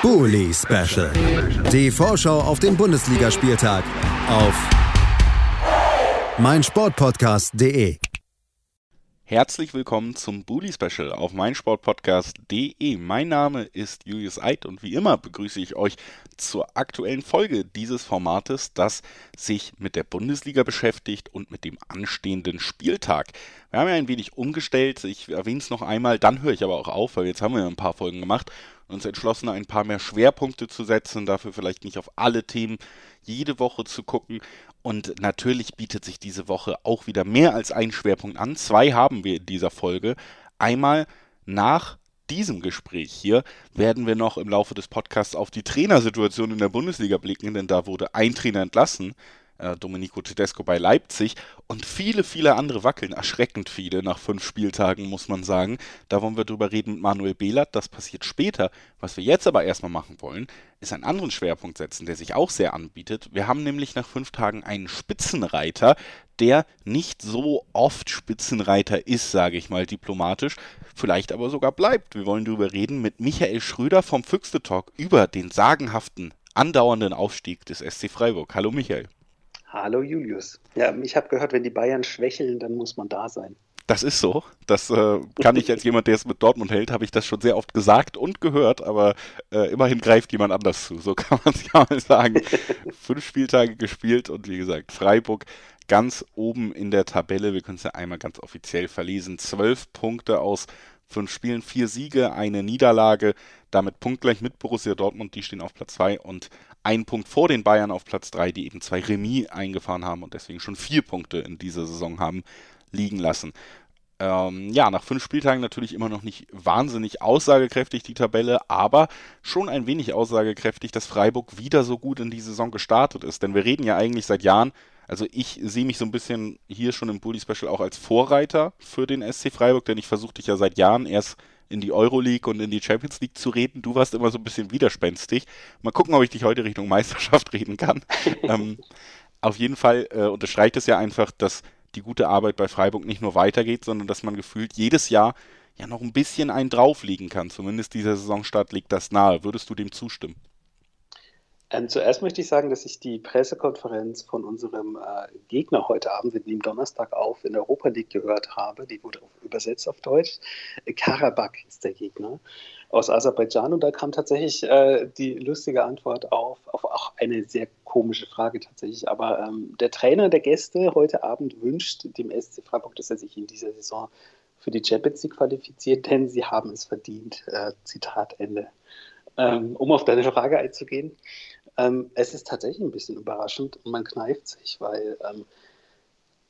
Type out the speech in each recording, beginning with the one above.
Bully Special. Die Vorschau auf den Bundesligaspieltag auf meinsportpodcast.de. Herzlich willkommen zum Bully Special auf meinsportpodcast.de. Mein Name ist Julius Eid und wie immer begrüße ich euch zur aktuellen Folge dieses Formates, das sich mit der Bundesliga beschäftigt und mit dem anstehenden Spieltag. Wir haben ja ein wenig umgestellt, ich erwähne es noch einmal, dann höre ich aber auch auf, weil jetzt haben wir ja ein paar Folgen gemacht uns entschlossen, ein paar mehr Schwerpunkte zu setzen, dafür vielleicht nicht auf alle Themen jede Woche zu gucken. Und natürlich bietet sich diese Woche auch wieder mehr als ein Schwerpunkt an. Zwei haben wir in dieser Folge. Einmal nach diesem Gespräch hier werden wir noch im Laufe des Podcasts auf die Trainersituation in der Bundesliga blicken, denn da wurde ein Trainer entlassen äh, Domenico Tedesco bei Leipzig und viele, viele andere wackeln, erschreckend viele nach fünf Spieltagen, muss man sagen. Da wollen wir drüber reden mit Manuel Behlert, das passiert später. Was wir jetzt aber erstmal machen wollen, ist einen anderen Schwerpunkt setzen, der sich auch sehr anbietet. Wir haben nämlich nach fünf Tagen einen Spitzenreiter, der nicht so oft Spitzenreiter ist, sage ich mal diplomatisch, vielleicht aber sogar bleibt. Wir wollen darüber reden mit Michael Schröder vom Füchste Talk über den sagenhaften, andauernden Aufstieg des SC Freiburg. Hallo Michael. Hallo Julius. Ja, ich habe gehört, wenn die Bayern schwächeln, dann muss man da sein. Das ist so. Das äh, kann ich als jemand, der es mit Dortmund hält, habe ich das schon sehr oft gesagt und gehört, aber äh, immerhin greift jemand anders zu. So kann man es ja mal sagen. Fünf Spieltage gespielt und wie gesagt, Freiburg ganz oben in der Tabelle. Wir können es ja einmal ganz offiziell verlesen. Zwölf Punkte aus fünf Spielen, vier Siege, eine Niederlage. Damit punktgleich mit Borussia Dortmund, die stehen auf Platz zwei und ein Punkt vor den Bayern auf Platz 3, die eben zwei Remis eingefahren haben und deswegen schon vier Punkte in dieser Saison haben liegen lassen. Ähm, ja, nach fünf Spieltagen natürlich immer noch nicht wahnsinnig aussagekräftig die Tabelle, aber schon ein wenig aussagekräftig, dass Freiburg wieder so gut in die Saison gestartet ist. Denn wir reden ja eigentlich seit Jahren, also ich sehe mich so ein bisschen hier schon im Bully Special auch als Vorreiter für den SC Freiburg, denn ich versuche dich ja seit Jahren erst in die Euroleague und in die Champions League zu reden. Du warst immer so ein bisschen widerspenstig. Mal gucken, ob ich dich heute Richtung Meisterschaft reden kann. ähm, auf jeden Fall äh, unterstreicht es ja einfach, dass die gute Arbeit bei Freiburg nicht nur weitergeht, sondern dass man gefühlt jedes Jahr ja noch ein bisschen einen drauflegen kann. Zumindest dieser Saisonstart liegt das nahe. Würdest du dem zustimmen? Ähm, zuerst möchte ich sagen, dass ich die Pressekonferenz von unserem äh, Gegner heute Abend, wir nehmen Donnerstag auf, in der Europa League gehört habe. Die wurde auf, übersetzt auf Deutsch. Karabakh ist der Gegner aus Aserbaidschan und da kam tatsächlich äh, die lustige Antwort auf, auf auch eine sehr komische Frage tatsächlich. Aber ähm, der Trainer der Gäste heute Abend wünscht dem SC Freiburg, dass er sich in dieser Saison für die Champions League qualifiziert, denn sie haben es verdient. Äh, Zitat Ende. Ähm, um auf deine Frage einzugehen. Ähm, es ist tatsächlich ein bisschen überraschend und man kneift sich, weil ähm,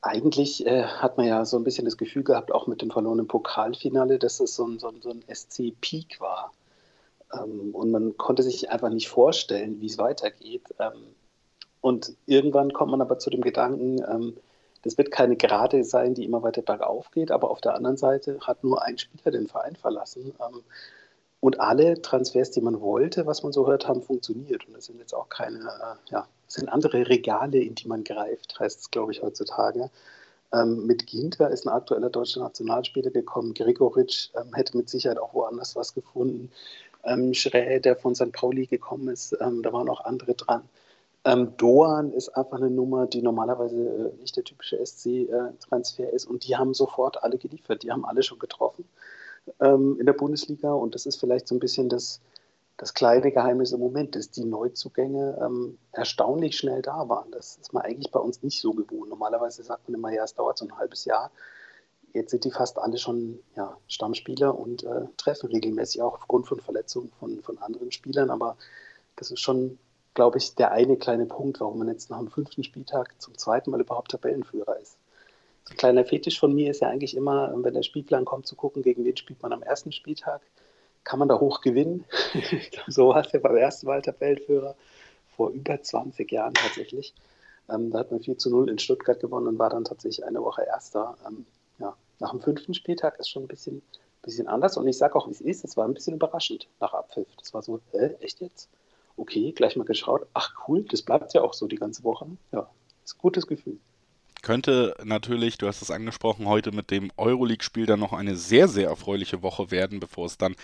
eigentlich äh, hat man ja so ein bisschen das Gefühl gehabt, auch mit dem verlorenen Pokalfinale, dass es so ein, so ein, so ein SC-Peak war. Ähm, und man konnte sich einfach nicht vorstellen, wie es weitergeht. Ähm, und irgendwann kommt man aber zu dem Gedanken, ähm, das wird keine Gerade sein, die immer weiter bergauf geht, aber auf der anderen Seite hat nur ein Spieler den Verein verlassen. Und alle Transfers, die man wollte, was man so hört, haben funktioniert. Und das sind jetzt auch keine, äh, ja, das sind andere Regale, in die man greift, heißt es, glaube ich, heutzutage. Ähm, mit Ginter ist ein aktueller deutscher Nationalspieler gekommen. Gregoritsch ähm, hätte mit Sicherheit auch woanders was gefunden. Ähm, Schrä, der von St. Pauli gekommen ist, ähm, da waren auch andere dran. Ähm, Doan ist einfach eine Nummer, die normalerweise äh, nicht der typische SC-Transfer äh, ist. Und die haben sofort alle geliefert. Die haben alle schon getroffen ähm, in der Bundesliga und das ist vielleicht so ein bisschen das, das kleine Geheimnis im Moment, dass die Neuzugänge ähm, erstaunlich schnell da waren. Das ist man eigentlich bei uns nicht so gewohnt. Normalerweise sagt man immer, ja, es dauert so ein halbes Jahr. Jetzt sind die fast alle schon ja, Stammspieler und äh, treffen regelmäßig auch aufgrund von Verletzungen von, von anderen Spielern. Aber das ist schon, glaube ich, der eine kleine Punkt, warum man jetzt nach dem fünften Spieltag zum zweiten Mal überhaupt Tabellenführer ist kleiner Fetisch von mir ist ja eigentlich immer, wenn der Spielplan kommt, zu gucken, gegen wen spielt man am ersten Spieltag. Kann man da hoch gewinnen? so war es ja beim ersten Mal Tabellenführer vor über 20 Jahren tatsächlich. Ähm, da hat man 4 zu 0 in Stuttgart gewonnen und war dann tatsächlich eine Woche Erster. Ähm, ja, nach dem fünften Spieltag ist schon ein bisschen, bisschen anders. Und ich sage auch, wie es ist, es war ein bisschen überraschend nach Abpfiff. Das war so, äh, echt jetzt? Okay, gleich mal geschaut. Ach cool, das bleibt ja auch so die ganze Woche. Ja, ist ein gutes Gefühl. Könnte natürlich, du hast es angesprochen, heute mit dem Euroleague-Spiel dann noch eine sehr, sehr erfreuliche Woche werden, bevor es dann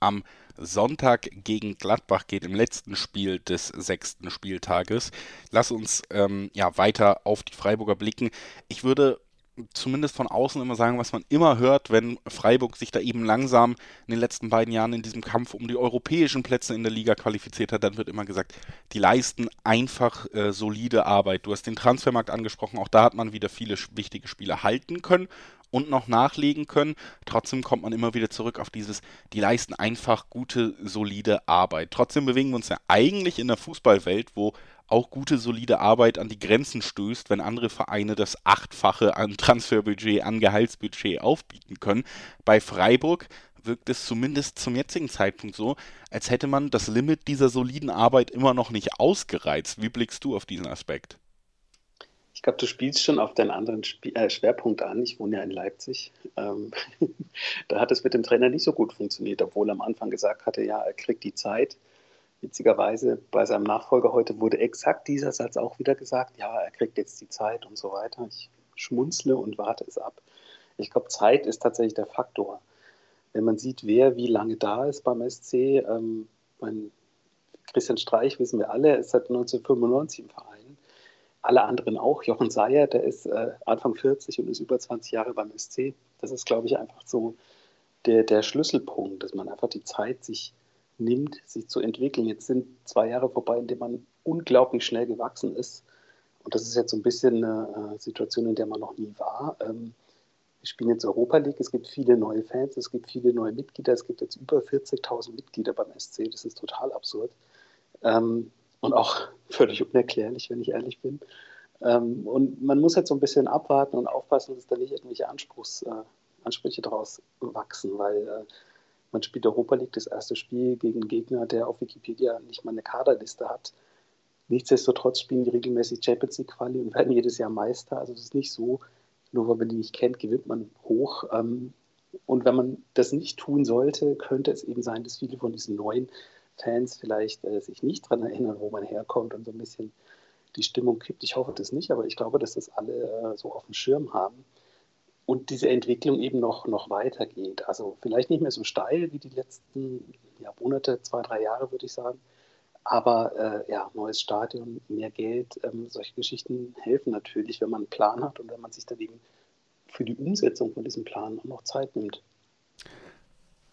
am Sonntag gegen Gladbach geht, im letzten Spiel des sechsten Spieltages. Lass uns ähm, ja weiter auf die Freiburger blicken. Ich würde zumindest von außen immer sagen, was man immer hört, wenn Freiburg sich da eben langsam in den letzten beiden Jahren in diesem Kampf um die europäischen Plätze in der Liga qualifiziert hat, dann wird immer gesagt, die leisten einfach äh, solide Arbeit. Du hast den Transfermarkt angesprochen, auch da hat man wieder viele wichtige Spieler halten können und noch nachlegen können. Trotzdem kommt man immer wieder zurück auf dieses, die leisten einfach gute, solide Arbeit. Trotzdem bewegen wir uns ja eigentlich in der Fußballwelt, wo auch gute, solide Arbeit an die Grenzen stößt, wenn andere Vereine das Achtfache an Transferbudget, an Gehaltsbudget aufbieten können. Bei Freiburg wirkt es zumindest zum jetzigen Zeitpunkt so, als hätte man das Limit dieser soliden Arbeit immer noch nicht ausgereizt. Wie blickst du auf diesen Aspekt? Ich glaube, du spielst schon auf deinen anderen Sp äh, Schwerpunkt an. Ich wohne ja in Leipzig. Ähm, da hat es mit dem Trainer nicht so gut funktioniert, obwohl er am Anfang gesagt hatte, ja, er kriegt die Zeit. Witzigerweise bei seinem Nachfolger heute wurde exakt dieser Satz auch wieder gesagt, ja, er kriegt jetzt die Zeit und so weiter. Ich schmunzle und warte es ab. Ich glaube, Zeit ist tatsächlich der Faktor. Wenn man sieht, wer wie lange da ist beim SC, ähm, mein Christian Streich wissen wir alle, ist seit 1995 im Verein. Alle anderen auch. Jochen Seyer, der ist äh, Anfang 40 und ist über 20 Jahre beim SC. Das ist, glaube ich, einfach so der, der Schlüsselpunkt, dass man einfach die Zeit sich nimmt, sich zu entwickeln. Jetzt sind zwei Jahre vorbei, in denen man unglaublich schnell gewachsen ist. Und das ist jetzt so ein bisschen eine äh, Situation, in der man noch nie war. Ähm, wir spielen jetzt Europa League, es gibt viele neue Fans, es gibt viele neue Mitglieder, es gibt jetzt über 40.000 Mitglieder beim SC, das ist total absurd. Ähm, und auch völlig unerklärlich, wenn ich ehrlich bin. Ähm, und man muss jetzt so ein bisschen abwarten und aufpassen, dass da nicht irgendwelche Anspruchs, äh, Ansprüche daraus wachsen, weil äh, man spielt Europa League, das erste Spiel gegen einen Gegner, der auf Wikipedia nicht mal eine Kaderliste hat. Nichtsdestotrotz spielen die regelmäßig Champions League Quali und werden jedes Jahr Meister. Also es ist nicht so, nur weil man die nicht kennt, gewinnt man hoch. Ähm, und wenn man das nicht tun sollte, könnte es eben sein, dass viele von diesen neuen Fans vielleicht äh, sich nicht daran erinnern, wo man herkommt und so ein bisschen die Stimmung kippt. Ich hoffe das nicht, aber ich glaube, dass das alle äh, so auf dem Schirm haben und diese Entwicklung eben noch, noch weitergeht. Also vielleicht nicht mehr so steil wie die letzten ja, Monate, zwei, drei Jahre, würde ich sagen. Aber äh, ja, neues Stadion, mehr Geld, ähm, solche Geschichten helfen natürlich, wenn man einen Plan hat und wenn man sich dann eben für die Umsetzung von diesem Plan auch noch Zeit nimmt.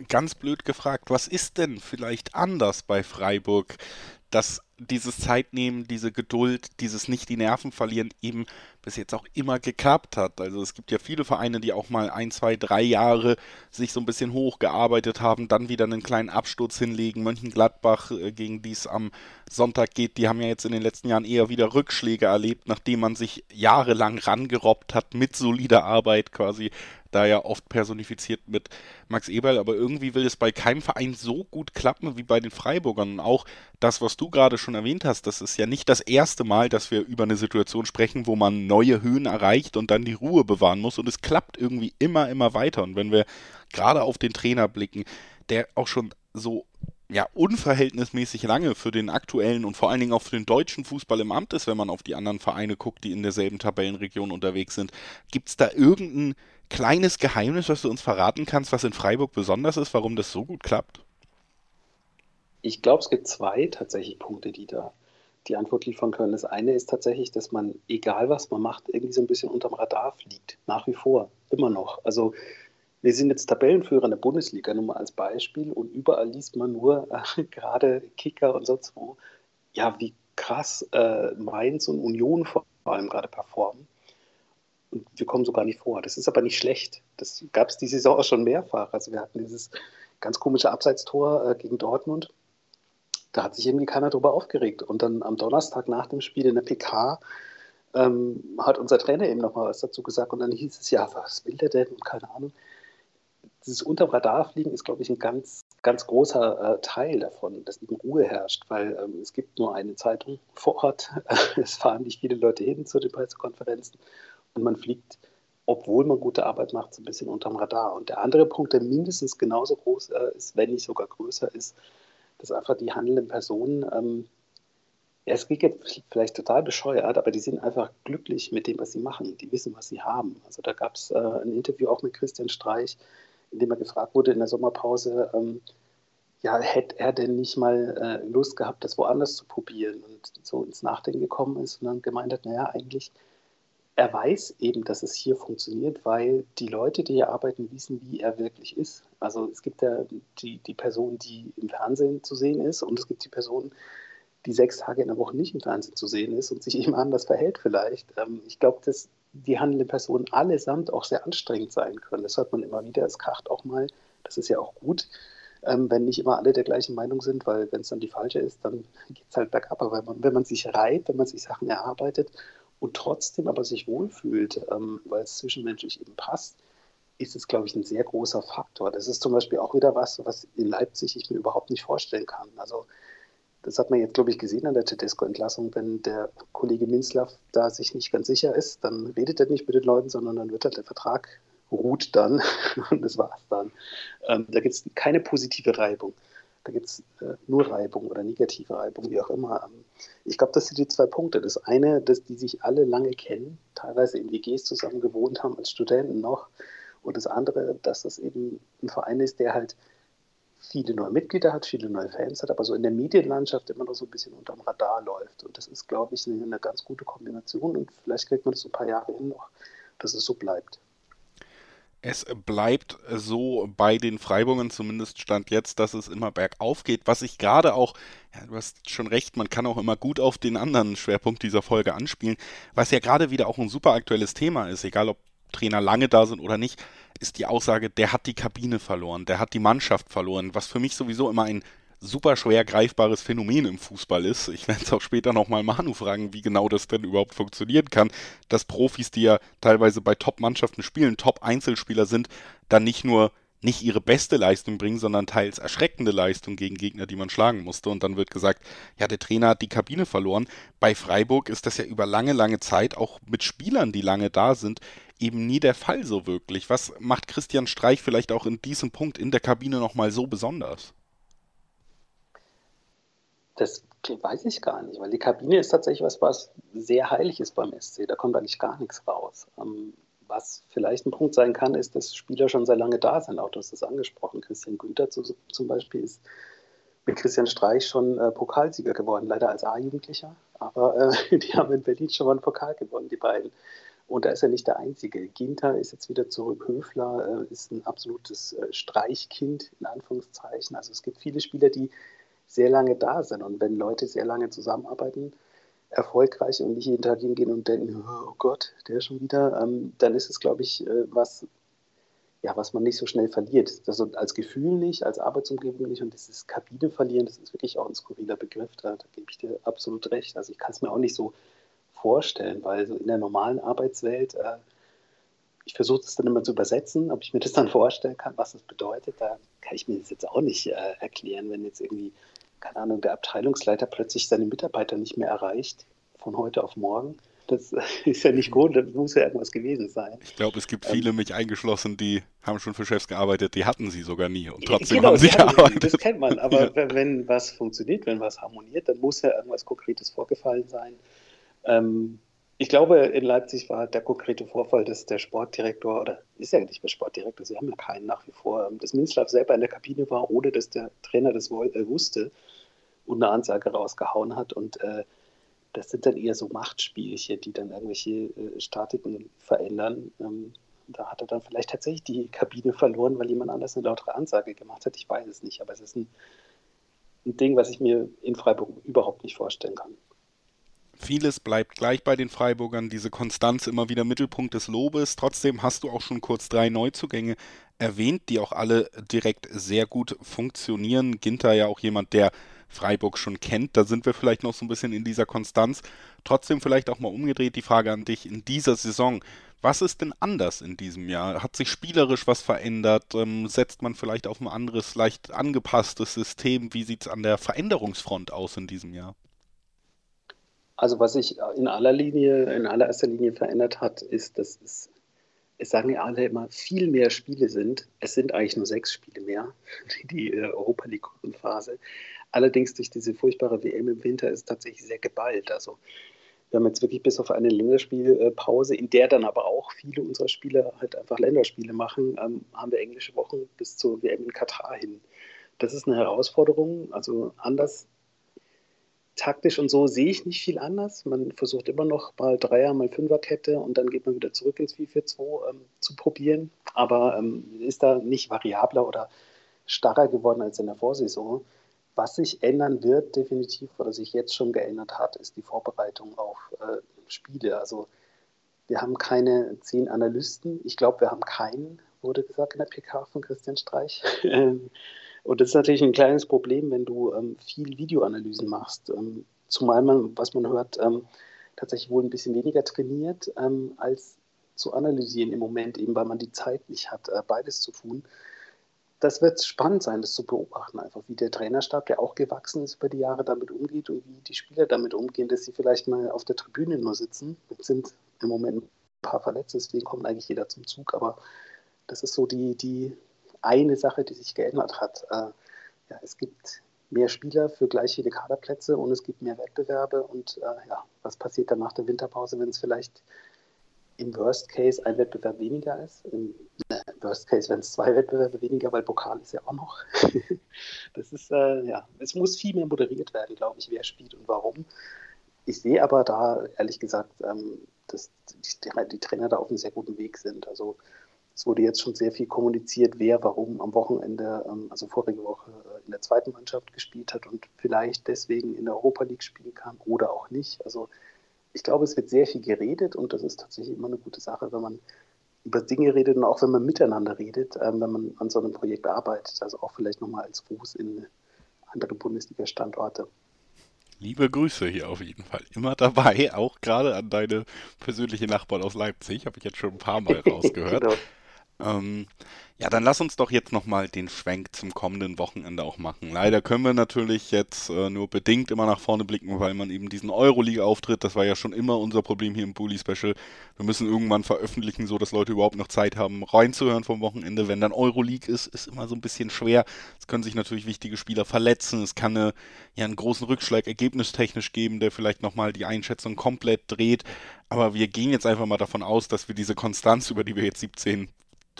Ganz blöd gefragt, was ist denn vielleicht anders bei Freiburg, dass dieses Zeitnehmen, diese Geduld, dieses nicht die Nerven verlieren eben bis jetzt auch immer geklappt hat. Also es gibt ja viele Vereine, die auch mal ein, zwei, drei Jahre sich so ein bisschen hochgearbeitet haben, dann wieder einen kleinen Absturz hinlegen. Mönchengladbach, äh, gegen die es am Sonntag geht, die haben ja jetzt in den letzten Jahren eher wieder Rückschläge erlebt, nachdem man sich jahrelang rangerobbt hat mit solider Arbeit quasi da ja oft personifiziert mit Max Eberl, aber irgendwie will es bei keinem Verein so gut klappen wie bei den Freiburgern. Und auch das, was du gerade schon erwähnt hast, das ist ja nicht das erste Mal, dass wir über eine Situation sprechen, wo man neue Höhen erreicht und dann die Ruhe bewahren muss. Und es klappt irgendwie immer, immer weiter. Und wenn wir gerade auf den Trainer blicken, der auch schon so ja, unverhältnismäßig lange für den aktuellen und vor allen Dingen auch für den deutschen Fußball im Amt ist, wenn man auf die anderen Vereine guckt, die in derselben Tabellenregion unterwegs sind. Gibt es da irgendeinen kleines Geheimnis, was du uns verraten kannst, was in Freiburg besonders ist, warum das so gut klappt? Ich glaube, es gibt zwei tatsächlich Punkte, die da die Antwort liefern können. Das eine ist tatsächlich, dass man, egal was man macht, irgendwie so ein bisschen unterm Radar fliegt. Nach wie vor. Immer noch. Also wir sind jetzt Tabellenführer in der Bundesliga, nur mal als Beispiel. Und überall liest man nur, äh, gerade Kicker und sonst wo, ja, wie krass äh, Mainz und Union vor allem gerade performen. Und wir kommen so gar nicht vor. Das ist aber nicht schlecht. Das gab es die Saison auch schon mehrfach. Also wir hatten dieses ganz komische Abseitstor äh, gegen Dortmund. Da hat sich irgendwie keiner drüber aufgeregt. Und dann am Donnerstag nach dem Spiel in der PK ähm, hat unser Trainer eben nochmal was dazu gesagt. Und dann hieß es, ja, was will der denn? Und keine Ahnung. Dieses unterm ist, glaube ich, ein ganz, ganz großer äh, Teil davon, dass eben Ruhe herrscht, weil ähm, es gibt nur eine Zeitung vor Ort. es fahren nicht viele Leute hin zu den Pressekonferenzen man fliegt, obwohl man gute Arbeit macht, so ein bisschen unterm Radar. Und der andere Punkt, der mindestens genauso groß äh, ist, wenn nicht sogar größer ist, dass einfach die handelnden Personen, ähm, ja, es klingt jetzt vielleicht total bescheuert, aber die sind einfach glücklich mit dem, was sie machen. Die wissen, was sie haben. Also da gab es äh, ein Interview auch mit Christian Streich, in dem er gefragt wurde in der Sommerpause, ähm, ja, hätte er denn nicht mal äh, Lust gehabt, das woanders zu probieren und so ins Nachdenken gekommen ist und dann gemeint hat, naja, eigentlich, er weiß eben, dass es hier funktioniert, weil die Leute, die hier arbeiten, wissen, wie er wirklich ist. Also es gibt ja die, die Person, die im Fernsehen zu sehen ist und es gibt die Person, die sechs Tage in der Woche nicht im Fernsehen zu sehen ist und sich eben anders verhält vielleicht. Ähm, ich glaube, dass die handelnden Personen allesamt auch sehr anstrengend sein können. Das hört man immer wieder, es kracht auch mal, das ist ja auch gut ähm, wenn nicht immer alle der gleichen Meinung sind, weil wenn es dann die falsche ist, dann geht es halt bergab. Aber wenn man, wenn man sich reiht, wenn man sich Sachen erarbeitet und trotzdem aber sich wohlfühlt, ähm, weil es zwischenmenschlich eben passt, ist es, glaube ich, ein sehr großer Faktor. Das ist zum Beispiel auch wieder was, was in Leipzig ich mir überhaupt nicht vorstellen kann. Also das hat man jetzt, glaube ich, gesehen an der Tedesco-Entlassung. Wenn der Kollege Minzlaff da sich nicht ganz sicher ist, dann redet er nicht mit den Leuten, sondern dann wird halt der Vertrag ruht dann und das war's dann. Ähm, da gibt es keine positive Reibung. Da gibt es äh, nur Reibung oder negative Reibung, wie auch immer. Ähm, ich glaube, das sind die zwei Punkte. Das eine, dass die sich alle lange kennen, teilweise in WGs zusammen gewohnt haben als Studenten noch. Und das andere, dass das eben ein Verein ist, der halt viele neue Mitglieder hat, viele neue Fans hat, aber so in der Medienlandschaft immer noch so ein bisschen unterm Radar läuft. Und das ist, glaube ich, eine, eine ganz gute Kombination. Und vielleicht kriegt man das so ein paar Jahre hin noch, dass es so bleibt. Es bleibt so bei den Freiburgern, zumindest stand jetzt, dass es immer bergauf geht. Was ich gerade auch, ja, du hast schon recht, man kann auch immer gut auf den anderen Schwerpunkt dieser Folge anspielen, was ja gerade wieder auch ein super aktuelles Thema ist, egal ob Trainer lange da sind oder nicht, ist die Aussage, der hat die Kabine verloren, der hat die Mannschaft verloren, was für mich sowieso immer ein super schwer greifbares Phänomen im Fußball ist. Ich werde es auch später nochmal Manu fragen, wie genau das denn überhaupt funktionieren kann, dass Profis, die ja teilweise bei Top-Mannschaften spielen, Top-Einzelspieler sind, dann nicht nur nicht ihre beste Leistung bringen, sondern teils erschreckende Leistung gegen Gegner, die man schlagen musste. Und dann wird gesagt, ja, der Trainer hat die Kabine verloren. Bei Freiburg ist das ja über lange, lange Zeit, auch mit Spielern, die lange da sind, eben nie der Fall so wirklich. Was macht Christian Streich vielleicht auch in diesem Punkt in der Kabine nochmal so besonders? Das weiß ich gar nicht, weil die Kabine ist tatsächlich was, was sehr heilig ist beim SC. Da kommt eigentlich gar nichts raus. Ähm, was vielleicht ein Punkt sein kann, ist, dass Spieler schon sehr lange da sind. Auch du hast das angesprochen. Christian Günther zum Beispiel ist mit Christian Streich schon äh, Pokalsieger geworden, leider als A-Jugendlicher. Aber äh, die haben in Berlin schon mal einen Pokal gewonnen, die beiden. Und da ist er nicht der Einzige. Ginter ist jetzt wieder zurück. Höfler äh, ist ein absolutes äh, Streichkind, in Anführungszeichen. Also es gibt viele Spieler, die sehr lange da sind. Und wenn Leute sehr lange zusammenarbeiten, erfolgreich und nicht jeden Tag hingehen und denken, oh Gott, der schon wieder, ähm, dann ist es, glaube ich, äh, was, ja, was man nicht so schnell verliert. Also als Gefühl nicht, als Arbeitsumgebung nicht und dieses Kabine verlieren, das ist wirklich auch ein skurriler Begriff, da, da gebe ich dir absolut recht. Also ich kann es mir auch nicht so vorstellen, weil so in der normalen Arbeitswelt, äh, ich versuche es dann immer zu übersetzen, ob ich mir das dann vorstellen kann, was das bedeutet, da kann ich mir das jetzt auch nicht äh, erklären, wenn jetzt irgendwie keine Ahnung, der Abteilungsleiter plötzlich seine Mitarbeiter nicht mehr erreicht, von heute auf morgen. Das ist ja nicht gut, das muss ja irgendwas gewesen sein. Ich glaube, es gibt ähm, viele, ähm, mich eingeschlossen, die haben schon für Chefs gearbeitet, die hatten sie sogar nie und trotzdem genau, haben sie gearbeitet. Das kennt man, aber ja. wenn was funktioniert, wenn was harmoniert, dann muss ja irgendwas Konkretes vorgefallen sein. Ähm, ich glaube, in Leipzig war der konkrete Vorfall, dass der Sportdirektor, oder ist ja nicht mehr Sportdirektor, sie haben ja keinen nach wie vor, dass Minzlaff selber in der Kabine war, ohne dass der Trainer das äh, wusste und eine Ansage rausgehauen hat. Und äh, das sind dann eher so Machtspielchen, die dann irgendwelche äh, Statiken verändern. Ähm, da hat er dann vielleicht tatsächlich die Kabine verloren, weil jemand anders eine lautere Ansage gemacht hat. Ich weiß es nicht, aber es ist ein, ein Ding, was ich mir in Freiburg überhaupt nicht vorstellen kann. Vieles bleibt gleich bei den Freiburgern, diese Konstanz immer wieder Mittelpunkt des Lobes. Trotzdem hast du auch schon kurz drei Neuzugänge erwähnt, die auch alle direkt sehr gut funktionieren. Ginter ja auch jemand, der Freiburg schon kennt. Da sind wir vielleicht noch so ein bisschen in dieser Konstanz. Trotzdem vielleicht auch mal umgedreht die Frage an dich in dieser Saison. Was ist denn anders in diesem Jahr? Hat sich spielerisch was verändert? Ähm, setzt man vielleicht auf ein anderes, leicht angepasstes System? Wie sieht es an der Veränderungsfront aus in diesem Jahr? Also was sich in aller Linie, in allererster Linie verändert hat, ist, dass es, es sagen ja alle immer, viel mehr Spiele sind. Es sind eigentlich nur sechs Spiele mehr, die, die äh, Europa League Gruppenphase. Allerdings durch diese furchtbare WM im Winter ist es tatsächlich sehr geballt. Also wir haben jetzt wirklich bis auf eine Länderspielpause, in der dann aber auch viele unserer Spieler halt einfach Länderspiele machen, ähm, haben wir englische Wochen bis zur WM in Katar hin. das ist eine Herausforderung. Also anders taktisch und so sehe ich nicht viel anders. Man versucht immer noch mal Dreier, mal Fünferkette und dann geht man wieder zurück ins 4-4-2 ähm, zu probieren. Aber ähm, ist da nicht variabler oder starrer geworden als in der Vorsaison. Was sich ändern wird, definitiv, oder sich jetzt schon geändert hat, ist die Vorbereitung auf äh, Spiele. Also wir haben keine zehn Analysten. Ich glaube, wir haben keinen, wurde gesagt in der PK von Christian Streich. Und das ist natürlich ein kleines Problem, wenn du ähm, viel Videoanalysen machst. Ähm, zumal man, was man hört, ähm, tatsächlich wohl ein bisschen weniger trainiert, ähm, als zu analysieren im Moment, eben weil man die Zeit nicht hat, äh, beides zu tun. Das wird spannend sein, das zu beobachten, einfach wie der Trainerstab, der auch gewachsen ist über die Jahre, damit umgeht und wie die Spieler damit umgehen, dass sie vielleicht mal auf der Tribüne nur sitzen. Es sind im Moment ein paar Verletzte, deswegen kommt eigentlich jeder zum Zug, aber das ist so die, die eine Sache, die sich geändert hat. Äh, ja, es gibt mehr Spieler für gleich viele Kaderplätze und es gibt mehr Wettbewerbe. Und äh, ja, was passiert dann nach der Winterpause, wenn es vielleicht im Worst Case ein Wettbewerb weniger ist? Im Worst Case, wenn es zwei Wettbewerbe weniger, weil Pokal ist ja auch noch. das ist, äh, ja, es muss viel mehr moderiert werden, glaube ich, wer spielt und warum. Ich sehe aber da, ehrlich gesagt, ähm, dass die, die Trainer da auf einem sehr guten Weg sind. Also es wurde jetzt schon sehr viel kommuniziert, wer warum am Wochenende, ähm, also vorige Woche äh, in der zweiten Mannschaft gespielt hat und vielleicht deswegen in der Europa League spielen kann oder auch nicht. Also ich glaube, es wird sehr viel geredet und das ist tatsächlich immer eine gute Sache, wenn man über Dinge redet und auch wenn man miteinander redet, ähm, wenn man an so einem Projekt arbeitet. Also auch vielleicht nochmal als Fuß in andere Bundesliga-Standorte. Liebe Grüße hier auf jeden Fall. Immer dabei, auch gerade an deine persönliche Nachbarn aus Leipzig, habe ich jetzt schon ein paar Mal rausgehört. genau. Ähm, ja, dann lass uns doch jetzt nochmal den Schwenk zum kommenden Wochenende auch machen. Leider können wir natürlich jetzt äh, nur bedingt immer nach vorne blicken, weil man eben diesen Euroleague-Auftritt, das war ja schon immer unser Problem hier im Bully Special. Wir müssen irgendwann veröffentlichen, so dass Leute überhaupt noch Zeit haben, reinzuhören vom Wochenende. Wenn dann Euroleague ist, ist immer so ein bisschen schwer. Es können sich natürlich wichtige Spieler verletzen. Es kann eine, ja, einen großen Rückschlag ergebnistechnisch geben, der vielleicht nochmal die Einschätzung komplett dreht. Aber wir gehen jetzt einfach mal davon aus, dass wir diese Konstanz, über die wir jetzt 17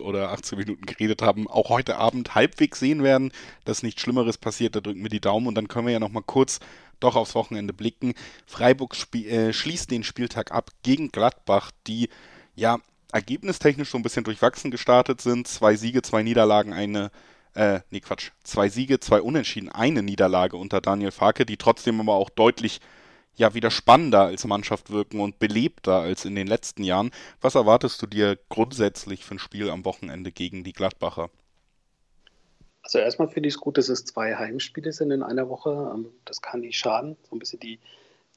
oder 18 Minuten geredet haben, auch heute Abend halbwegs sehen werden, dass nichts Schlimmeres passiert. Da drücken wir die Daumen und dann können wir ja nochmal kurz doch aufs Wochenende blicken. Freiburg äh, schließt den Spieltag ab gegen Gladbach, die ja ergebnistechnisch so ein bisschen durchwachsen gestartet sind. Zwei Siege, zwei Niederlagen, eine äh, nee, Quatsch, zwei Siege, zwei Unentschieden, eine Niederlage unter Daniel Farke, die trotzdem aber auch deutlich ja wieder spannender als Mannschaft wirken und belebter als in den letzten Jahren. Was erwartest du dir grundsätzlich für ein Spiel am Wochenende gegen die Gladbacher? Also erstmal finde ich es gut, dass es zwei Heimspiele sind in einer Woche. Ähm, das kann nicht schaden, so ein bisschen die,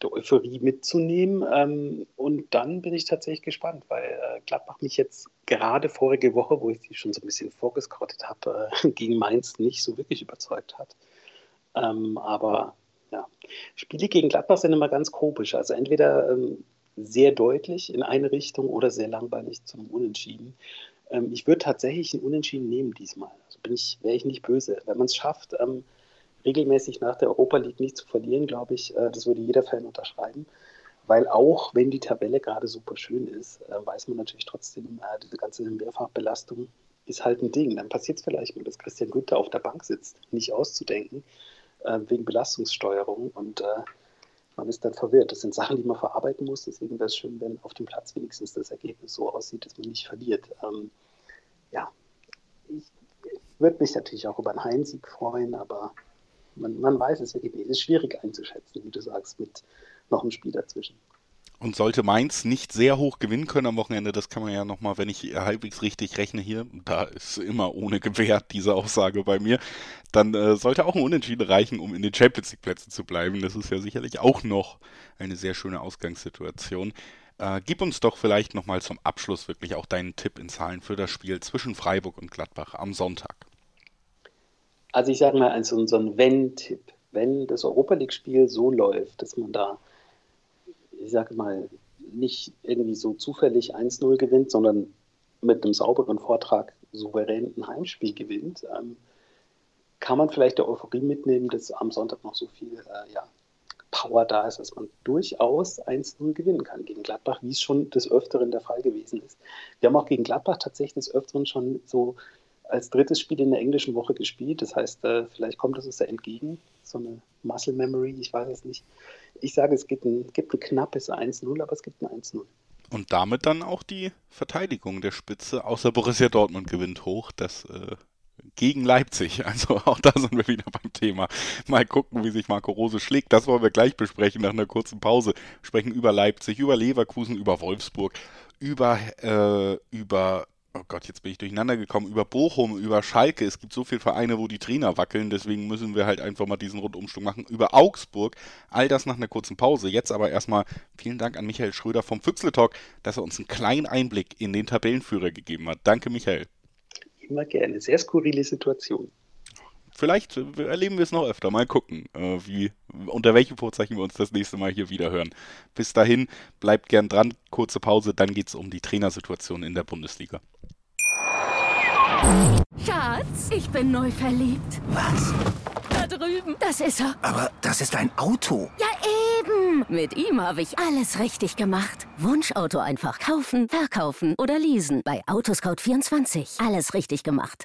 die Euphorie mitzunehmen. Ähm, und dann bin ich tatsächlich gespannt, weil äh, Gladbach mich jetzt gerade vorige Woche, wo ich sie schon so ein bisschen vorgescoutet habe, äh, gegen Mainz nicht so wirklich überzeugt hat. Ähm, aber ja. Spiele gegen Gladbach sind immer ganz komisch. Also entweder ähm, sehr deutlich in eine Richtung oder sehr langweilig zum Unentschieden. Ähm, ich würde tatsächlich ein Unentschieden nehmen diesmal. Also ich, wäre ich nicht böse. Wenn man es schafft, ähm, regelmäßig nach der Europa League nicht zu verlieren, glaube ich, äh, das würde jeder Fan unterschreiben. Weil auch wenn die Tabelle gerade super schön ist, äh, weiß man natürlich trotzdem, äh, diese ganze Mehrfachbelastung ist halt ein Ding. Dann passiert es vielleicht mal, dass Christian Günther auf der Bank sitzt, nicht auszudenken äh, wegen Belastungssteuerung und äh, man ist dann verwirrt. Das sind Sachen, die man verarbeiten muss. Deswegen wäre es schön, wenn auf dem Platz wenigstens das Ergebnis so aussieht, dass man nicht verliert. Ähm, ja, ich, würde mich natürlich auch über einen Heimsieg freuen, aber man, man weiß es wirklich nicht. Es ist schwierig einzuschätzen, wie du sagst, mit noch einem Spiel dazwischen. Und sollte Mainz nicht sehr hoch gewinnen können am Wochenende, das kann man ja nochmal, wenn ich halbwegs richtig rechne hier, da ist immer ohne Gewähr diese Aussage bei mir, dann äh, sollte auch ein Unentschieden reichen, um in den Champions League Plätzen zu bleiben. Das ist ja sicherlich auch noch eine sehr schöne Ausgangssituation. Äh, gib uns doch vielleicht nochmal zum Abschluss wirklich auch deinen Tipp in Zahlen für das Spiel zwischen Freiburg und Gladbach am Sonntag. Also ich sage mal, so, so ein Wenn-Tipp. Wenn das Europa League-Spiel so läuft, dass man da ich sage mal, nicht irgendwie so zufällig 1-0 gewinnt, sondern mit einem sauberen Vortrag souverän ein Heimspiel gewinnt, ähm, kann man vielleicht der Euphorie mitnehmen, dass am Sonntag noch so viel äh, ja, Power da ist, dass man durchaus 1-0 gewinnen kann gegen Gladbach, wie es schon des Öfteren der Fall gewesen ist. Wir haben auch gegen Gladbach tatsächlich des Öfteren schon so als drittes Spiel in der englischen Woche gespielt. Das heißt, äh, vielleicht kommt es uns da entgegen, so eine Muscle Memory, ich weiß es nicht. Ich sage, es gibt ein, gibt ein knappes 1-0, aber es gibt ein 1-0. Und damit dann auch die Verteidigung der Spitze, außer Borussia Dortmund gewinnt hoch. Das äh, gegen Leipzig. Also auch da sind wir wieder beim Thema. Mal gucken, wie sich Marco Rose schlägt. Das wollen wir gleich besprechen nach einer kurzen Pause. Sprechen über Leipzig, über Leverkusen, über Wolfsburg, über, äh, über oh Gott, jetzt bin ich durcheinander gekommen, über Bochum, über Schalke. Es gibt so viele Vereine, wo die Trainer wackeln, deswegen müssen wir halt einfach mal diesen Rundumschwung machen. Über Augsburg, all das nach einer kurzen Pause. Jetzt aber erstmal vielen Dank an Michael Schröder vom Füchsle Talk, dass er uns einen kleinen Einblick in den Tabellenführer gegeben hat. Danke, Michael. Immer gerne. Sehr skurrile Situation. Vielleicht erleben wir es noch öfter. Mal gucken, äh, wie, unter welchem Vorzeichen wir uns das nächste Mal hier wieder hören. Bis dahin, bleibt gern dran. Kurze Pause, dann geht es um die Trainersituation in der Bundesliga. Schatz, ich bin neu verliebt. Was? Da drüben. Das ist er. Aber das ist ein Auto. Ja, eben. Mit ihm habe ich alles richtig gemacht. Wunschauto einfach kaufen, verkaufen oder leasen. Bei Autoscout24. Alles richtig gemacht.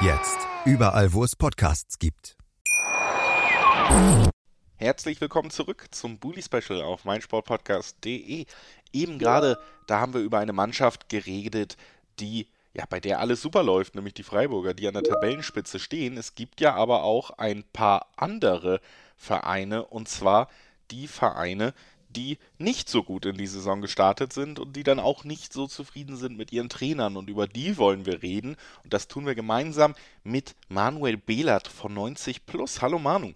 Jetzt überall, wo es Podcasts gibt. Herzlich willkommen zurück zum Bully Special auf meinsportpodcast.de. Eben gerade, da haben wir über eine Mannschaft geredet, die ja, bei der alles super läuft, nämlich die Freiburger, die an der Tabellenspitze stehen. Es gibt ja aber auch ein paar andere Vereine, und zwar die Vereine, die nicht so gut in die Saison gestartet sind und die dann auch nicht so zufrieden sind mit ihren Trainern. Und über die wollen wir reden. Und das tun wir gemeinsam mit Manuel Behlert von 90 Plus. Hallo Manu.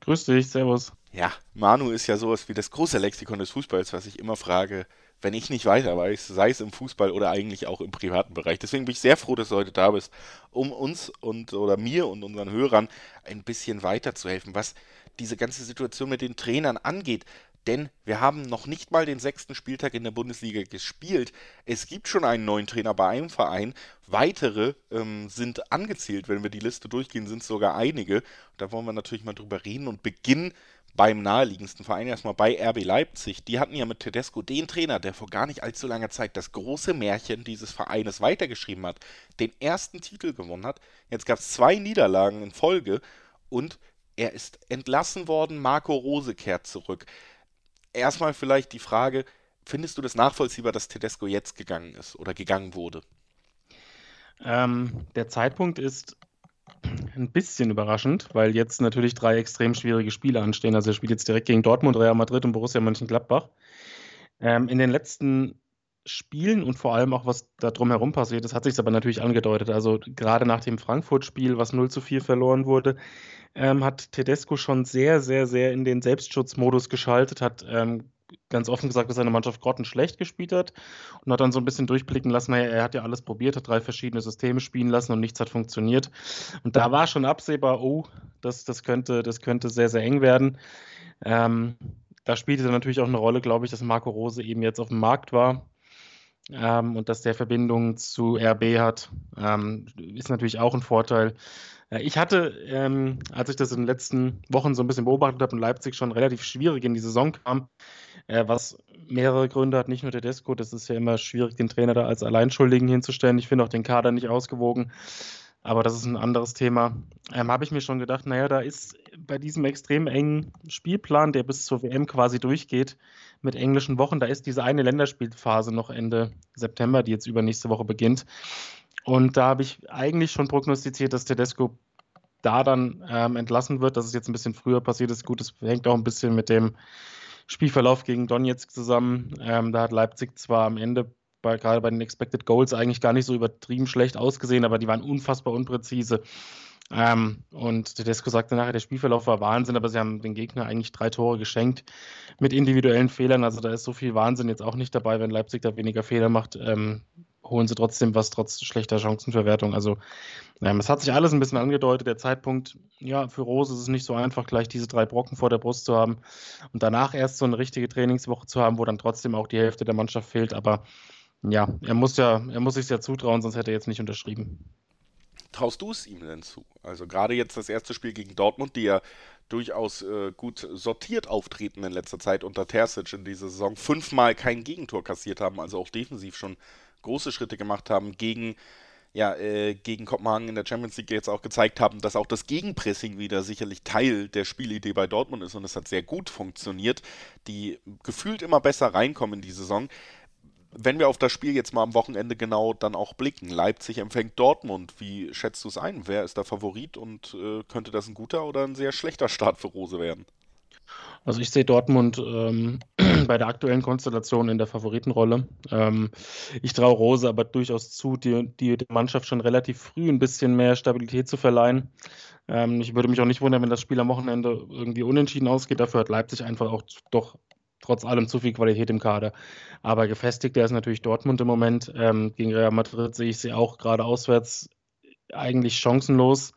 Grüß dich, Servus. Ja, Manu ist ja sowas wie das große Lexikon des Fußballs, was ich immer frage, wenn ich nicht weiter weiß, sei es im Fußball oder eigentlich auch im privaten Bereich. Deswegen bin ich sehr froh, dass du heute da bist, um uns und oder mir und unseren Hörern ein bisschen weiterzuhelfen, was diese ganze Situation mit den Trainern angeht. Denn wir haben noch nicht mal den sechsten Spieltag in der Bundesliga gespielt. Es gibt schon einen neuen Trainer bei einem Verein. Weitere ähm, sind angezählt. Wenn wir die Liste durchgehen, sind es sogar einige. Da wollen wir natürlich mal drüber reden und beginnen beim naheliegendsten Verein erstmal bei RB Leipzig. Die hatten ja mit Tedesco den Trainer, der vor gar nicht allzu langer Zeit das große Märchen dieses Vereines weitergeschrieben hat, den ersten Titel gewonnen hat. Jetzt gab es zwei Niederlagen in Folge und er ist entlassen worden. Marco Rose kehrt zurück. Erstmal vielleicht die Frage, findest du das nachvollziehbar, dass Tedesco jetzt gegangen ist oder gegangen wurde? Ähm, der Zeitpunkt ist ein bisschen überraschend, weil jetzt natürlich drei extrem schwierige Spiele anstehen. Also er spielt jetzt direkt gegen Dortmund, Real Madrid und Borussia Mönchengladbach. Ähm, in den letzten Spielen und vor allem auch, was da drumherum passiert ist, hat sich aber natürlich angedeutet. Also gerade nach dem Frankfurt-Spiel, was 0 zu 4 verloren wurde, ähm, hat Tedesco schon sehr, sehr, sehr in den Selbstschutzmodus geschaltet, hat ähm, ganz offen gesagt, dass seine Mannschaft grottenschlecht gespielt hat und hat dann so ein bisschen durchblicken lassen, naja, er hat ja alles probiert, hat drei verschiedene Systeme spielen lassen und nichts hat funktioniert. Und da war schon absehbar, oh, das, das, könnte, das könnte sehr, sehr eng werden. Ähm, da spielte natürlich auch eine Rolle, glaube ich, dass Marco Rose eben jetzt auf dem Markt war. Ähm, und dass der Verbindung zu RB hat, ähm, ist natürlich auch ein Vorteil. Ich hatte, ähm, als ich das in den letzten Wochen so ein bisschen beobachtet habe, in Leipzig schon relativ schwierig in die Saison kam, äh, was mehrere Gründe hat, nicht nur der Desco, das ist ja immer schwierig, den Trainer da als Alleinschuldigen hinzustellen. Ich finde auch den Kader nicht ausgewogen, aber das ist ein anderes Thema. Ähm, habe ich mir schon gedacht, naja, da ist bei diesem extrem engen Spielplan, der bis zur WM quasi durchgeht, mit englischen Wochen, da ist diese eine Länderspielphase noch Ende September, die jetzt übernächste Woche beginnt. Und da habe ich eigentlich schon prognostiziert, dass Tedesco da dann ähm, entlassen wird. Dass es jetzt ein bisschen früher passiert ist, gut, das hängt auch ein bisschen mit dem Spielverlauf gegen Donetsk zusammen. Ähm, da hat Leipzig zwar am Ende bei, gerade bei den Expected Goals eigentlich gar nicht so übertrieben schlecht ausgesehen, aber die waren unfassbar unpräzise. Ähm, und Tedesco sagte nachher, der Spielverlauf war Wahnsinn, aber sie haben den Gegner eigentlich drei Tore geschenkt mit individuellen Fehlern. Also da ist so viel Wahnsinn jetzt auch nicht dabei, wenn Leipzig da weniger Fehler macht. Ähm, holen sie trotzdem was, trotz schlechter Chancenverwertung. Also, ähm, es hat sich alles ein bisschen angedeutet. Der Zeitpunkt, ja, für Rose ist es nicht so einfach, gleich diese drei Brocken vor der Brust zu haben und danach erst so eine richtige Trainingswoche zu haben, wo dann trotzdem auch die Hälfte der Mannschaft fehlt. Aber ja, er muss ja, er muss sich ja zutrauen, sonst hätte er jetzt nicht unterschrieben. Traust du es ihm denn zu? Also gerade jetzt das erste Spiel gegen Dortmund, die ja durchaus äh, gut sortiert auftreten in letzter Zeit unter Terzic in dieser Saison, fünfmal kein Gegentor kassiert haben, also auch defensiv schon große Schritte gemacht haben gegen ja, äh, gegen Kopenhagen in der Champions League jetzt auch gezeigt haben, dass auch das Gegenpressing wieder sicherlich Teil der Spielidee bei Dortmund ist und es hat sehr gut funktioniert, die gefühlt immer besser reinkommen in die Saison wenn wir auf das Spiel jetzt mal am Wochenende genau dann auch blicken, Leipzig empfängt Dortmund, wie schätzt du es ein? Wer ist der Favorit und äh, könnte das ein guter oder ein sehr schlechter Start für Rose werden? Also ich sehe Dortmund ähm, bei der aktuellen Konstellation in der Favoritenrolle. Ähm, ich traue Rose aber durchaus zu, die, die der Mannschaft schon relativ früh ein bisschen mehr Stabilität zu verleihen. Ähm, ich würde mich auch nicht wundern, wenn das Spiel am Wochenende irgendwie unentschieden ausgeht. Dafür hat Leipzig einfach auch doch trotz allem zu viel Qualität im Kader. Aber gefestigter ist natürlich Dortmund im Moment. Ähm, gegen Real Madrid sehe ich sie auch gerade auswärts eigentlich chancenlos.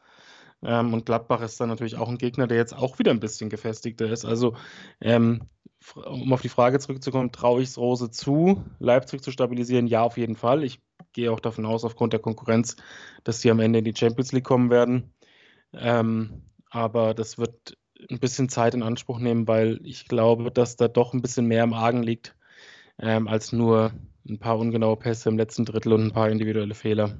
Ähm, und Gladbach ist dann natürlich auch ein Gegner, der jetzt auch wieder ein bisschen gefestigter ist. Also, ähm, um auf die Frage zurückzukommen, traue ich es Rose zu, Leipzig zu stabilisieren? Ja, auf jeden Fall. Ich gehe auch davon aus, aufgrund der Konkurrenz, dass sie am Ende in die Champions League kommen werden. Ähm, aber das wird ein bisschen Zeit in Anspruch nehmen, weil ich glaube, dass da doch ein bisschen mehr im Argen liegt, ähm, als nur ein paar ungenaue Pässe im letzten Drittel und ein paar individuelle Fehler.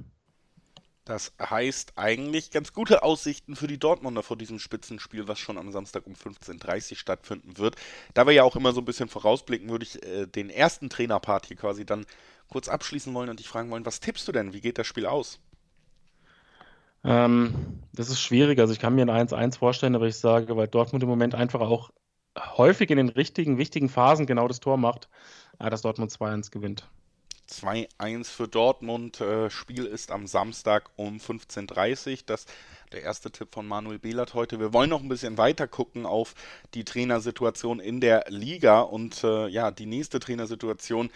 Das heißt eigentlich ganz gute Aussichten für die Dortmunder vor diesem Spitzenspiel, was schon am Samstag um 15.30 Uhr stattfinden wird. Da wir ja auch immer so ein bisschen vorausblicken, würde ich äh, den ersten Trainerpart hier quasi dann kurz abschließen wollen und dich fragen wollen, was tippst du denn? Wie geht das Spiel aus? Ähm, das ist schwierig. Also ich kann mir ein 1-1 vorstellen, aber ich sage, weil Dortmund im Moment einfach auch häufig in den richtigen, wichtigen Phasen genau das Tor macht, äh, dass Dortmund 2-1 gewinnt. 2-1 für Dortmund. Äh, Spiel ist am Samstag um 15.30 Uhr. Das der erste Tipp von Manuel Behlert heute. Wir wollen noch ein bisschen weiter gucken auf die Trainersituation in der Liga und äh, ja, die nächste Trainersituation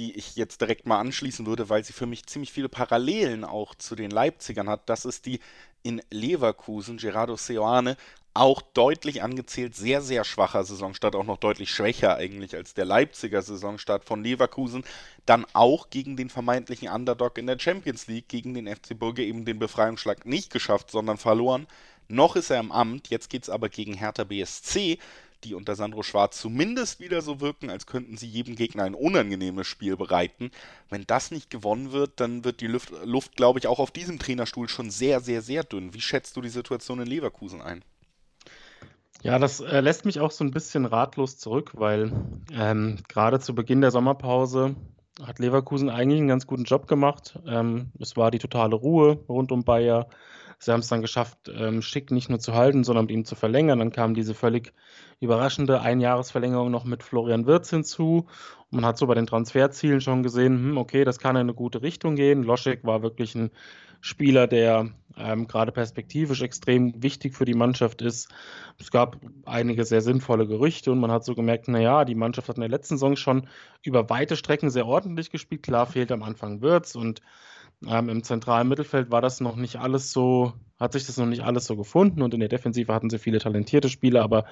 die ich jetzt direkt mal anschließen würde, weil sie für mich ziemlich viele Parallelen auch zu den Leipzigern hat. Das ist die in Leverkusen, Gerardo Seoane, auch deutlich angezählt, sehr, sehr schwacher Saisonstart, auch noch deutlich schwächer eigentlich als der Leipziger Saisonstart von Leverkusen. Dann auch gegen den vermeintlichen Underdog in der Champions League, gegen den FC Burger eben den Befreiungsschlag nicht geschafft, sondern verloren. Noch ist er im Amt, jetzt geht es aber gegen Hertha BSC die unter Sandro Schwarz zumindest wieder so wirken, als könnten sie jedem Gegner ein unangenehmes Spiel bereiten. Wenn das nicht gewonnen wird, dann wird die Luft, Luft glaube ich, auch auf diesem Trainerstuhl schon sehr, sehr, sehr dünn. Wie schätzt du die Situation in Leverkusen ein? Ja, das äh, lässt mich auch so ein bisschen ratlos zurück, weil ähm, gerade zu Beginn der Sommerpause hat Leverkusen eigentlich einen ganz guten Job gemacht. Ähm, es war die totale Ruhe rund um Bayer. Sie haben es dann geschafft, ähm, Schick nicht nur zu halten, sondern mit ihm zu verlängern. Dann kam diese völlig überraschende Einjahresverlängerung noch mit Florian Wirz hinzu. Und man hat so bei den Transferzielen schon gesehen, hm, okay, das kann in eine gute Richtung gehen. Loschek war wirklich ein Spieler, der ähm, gerade perspektivisch extrem wichtig für die Mannschaft ist. Es gab einige sehr sinnvolle Gerüchte und man hat so gemerkt, naja, die Mannschaft hat in der letzten Saison schon über weite Strecken sehr ordentlich gespielt. Klar fehlt am Anfang Wirtz und ähm, Im zentralen Mittelfeld war das noch nicht alles so, hat sich das noch nicht alles so gefunden und in der Defensive hatten sie viele talentierte Spieler, aber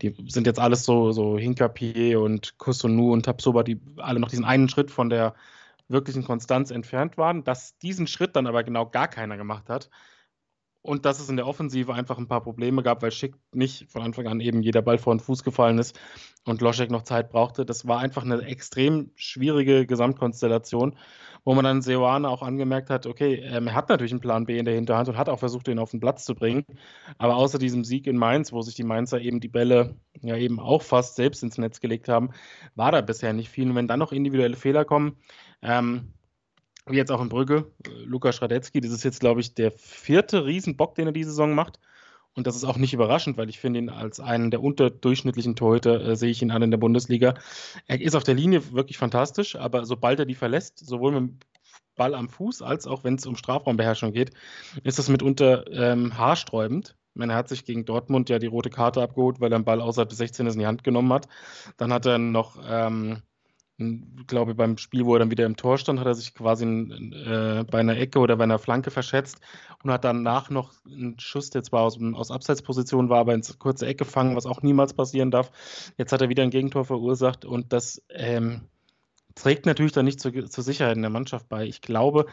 die sind jetzt alles so, so Hinkapier und Kusunu und Tapsoba, die alle noch diesen einen Schritt von der wirklichen Konstanz entfernt waren. Dass diesen Schritt dann aber genau gar keiner gemacht hat, und dass es in der Offensive einfach ein paar Probleme gab, weil Schick nicht von Anfang an eben jeder Ball vor den Fuß gefallen ist und Loschek noch Zeit brauchte. Das war einfach eine extrem schwierige Gesamtkonstellation, wo man dann Seoane auch angemerkt hat, okay, ähm, er hat natürlich einen Plan B in der Hinterhand und hat auch versucht, ihn auf den Platz zu bringen. Aber außer diesem Sieg in Mainz, wo sich die Mainzer eben die Bälle ja eben auch fast selbst ins Netz gelegt haben, war da bisher nicht viel. Und wenn dann noch individuelle Fehler kommen, ähm, wie jetzt auch in Brügge, äh, Lukas Schradetzky, das ist jetzt, glaube ich, der vierte Riesenbock, den er diese Saison macht. Und das ist auch nicht überraschend, weil ich finde ihn als einen der unterdurchschnittlichen Torhüter, äh, sehe ich ihn an in der Bundesliga. Er ist auf der Linie wirklich fantastisch, aber sobald er die verlässt, sowohl mit dem Ball am Fuß als auch wenn es um Strafraumbeherrschung geht, ist das mitunter ähm, haarsträubend. er hat sich gegen Dortmund ja die rote Karte abgeholt, weil er einen Ball außerhalb des 16 in die Hand genommen hat. Dann hat er noch ähm, Ich glaube, beim Spiel, wo er dann wieder im Tor stand, hat er sich quasi äh, bei einer Ecke oder bei einer Flanke verschätzt und hat danach noch einen Schuss, der zwar aus, aus Abseitsposition war, aber ins kurze Eck gefangen, was auch niemals passieren darf. Jetzt hat er wieder ein Gegentor verursacht und das ähm, trägt natürlich dann nicht zur, zur Sicherheit in der Mannschaft bei. Ich glaube,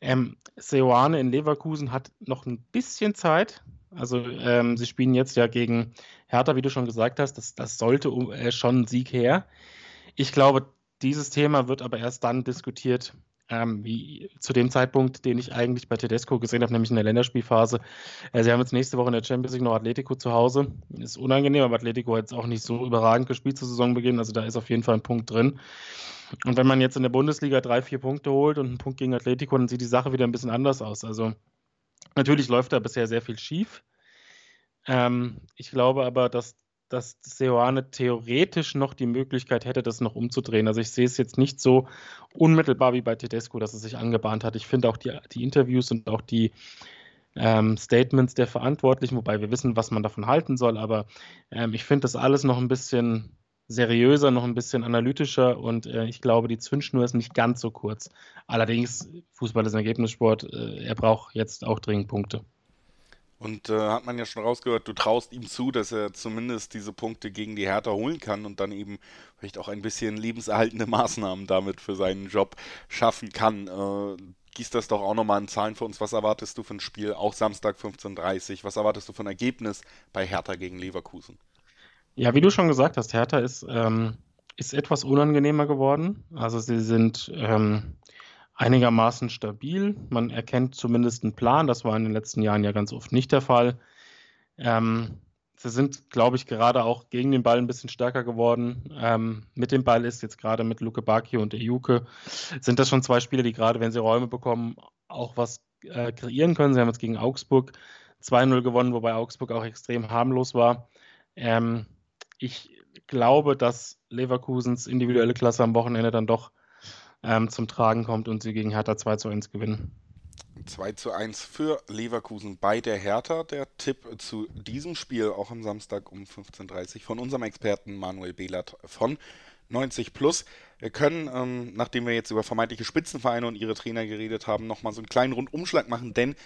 ähm, Seoane in Leverkusen hat noch ein bisschen Zeit. Also ähm, sie spielen jetzt ja gegen Hertha, wie du schon gesagt hast. Das, das sollte äh, schon ein Sieg her. Ich glaube, dieses Thema wird aber erst dann diskutiert, ähm, wie zu dem Zeitpunkt, den ich eigentlich bei Tedesco gesehen habe, nämlich in der Länderspielphase. Äh, sie haben jetzt nächste Woche in der Champions League noch Atletico zu Hause. Ist unangenehm, aber Atletico hat jetzt auch nicht so überragend gespielt zu Saisonbeginn. Also da ist auf jeden Fall ein Punkt drin. Und wenn man jetzt in der Bundesliga drei, vier Punkte holt und einen Punkt gegen Atletico, dann sieht die Sache wieder ein bisschen anders aus. Also natürlich läuft da bisher sehr viel schief. Ähm, ich glaube aber, dass, dass Seoane theoretisch noch die Möglichkeit hätte, das noch umzudrehen. Also ich sehe es jetzt nicht so unmittelbar wie bei Tedesco, dass es sich angebahnt hat. Ich finde auch die, die Interviews und auch die ähm, Statements der Verantwortlichen, wobei wir wissen, was man davon halten soll, aber ähm, ich finde das alles noch ein bisschen seriöser, noch ein bisschen analytischer und äh, ich glaube, die Zündschnur ist nicht ganz so kurz. Allerdings, Fußball ist ein Ergebnissport, äh, er braucht jetzt auch dringend Punkte. Und äh, hat man ja schon rausgehört, du traust ihm zu, dass er zumindest diese Punkte gegen die Hertha holen kann und dann eben vielleicht auch ein bisschen lebenserhaltende Maßnahmen damit für seinen Job schaffen kann. Äh, gieß das doch auch nochmal in Zahlen für uns. Was erwartest du für ein Spiel, auch Samstag 15.30 Uhr? Was erwartest du für ein Ergebnis bei Hertha gegen Leverkusen? Ja, wie du schon gesagt hast, Hertha ist, ähm, ist etwas unangenehmer geworden. Also sie sind ähm, einigermaßen stabil. Man erkennt zumindest einen Plan. Das war in den letzten Jahren ja ganz oft nicht der Fall. Ähm, sie sind, glaube ich, gerade auch gegen den Ball ein bisschen stärker geworden. Ähm, mit dem Ball ist jetzt gerade mit Luke Baki und Ejuke, sind das schon zwei Spieler, die gerade, wenn sie Räume bekommen, auch was äh, kreieren können. Sie haben jetzt gegen Augsburg 2-0 gewonnen, wobei Augsburg auch extrem harmlos war. Ähm, ich glaube, dass Leverkusens individuelle Klasse am Wochenende dann doch ähm, zum Tragen kommt und sie gegen Hertha 2 zu 1 gewinnen. 2 zu 1 für Leverkusen bei der Hertha. Der Tipp zu diesem Spiel auch am Samstag um 15.30 Uhr von unserem Experten Manuel Behlert von 90 Plus. Wir können, ähm, nachdem wir jetzt über vermeintliche Spitzenvereine und ihre Trainer geredet haben, nochmal so einen kleinen Rundumschlag machen, denn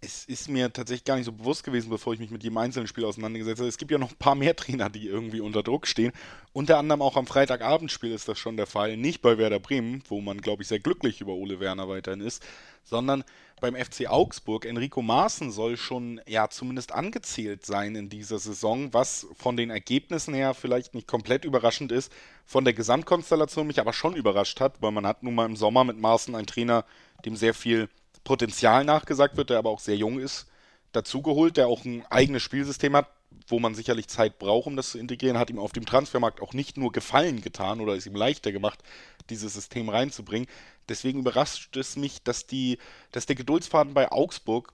es ist mir tatsächlich gar nicht so bewusst gewesen, bevor ich mich mit jedem einzelnen Spiel auseinandergesetzt habe. Es gibt ja noch ein paar mehr Trainer, die irgendwie unter Druck stehen. Unter anderem auch am Freitagabendspiel ist das schon der Fall. Nicht bei Werder Bremen, wo man, glaube ich, sehr glücklich über Ole Werner weiterhin ist, sondern beim FC Augsburg. Enrico Maaßen soll schon, ja, zumindest angezählt sein in dieser Saison, was von den Ergebnissen her vielleicht nicht komplett überraschend ist, von der Gesamtkonstellation mich aber schon überrascht hat, weil man hat nun mal im Sommer mit Maaßen einen Trainer, dem sehr viel Potenzial nachgesagt wird, der aber auch sehr jung ist, dazugeholt, der auch ein eigenes Spielsystem hat, wo man sicherlich Zeit braucht, um das zu integrieren, hat ihm auf dem Transfermarkt auch nicht nur Gefallen getan oder ist ihm leichter gemacht, dieses System reinzubringen. Deswegen überrascht es mich, dass, die, dass der Geduldsfaden bei Augsburg,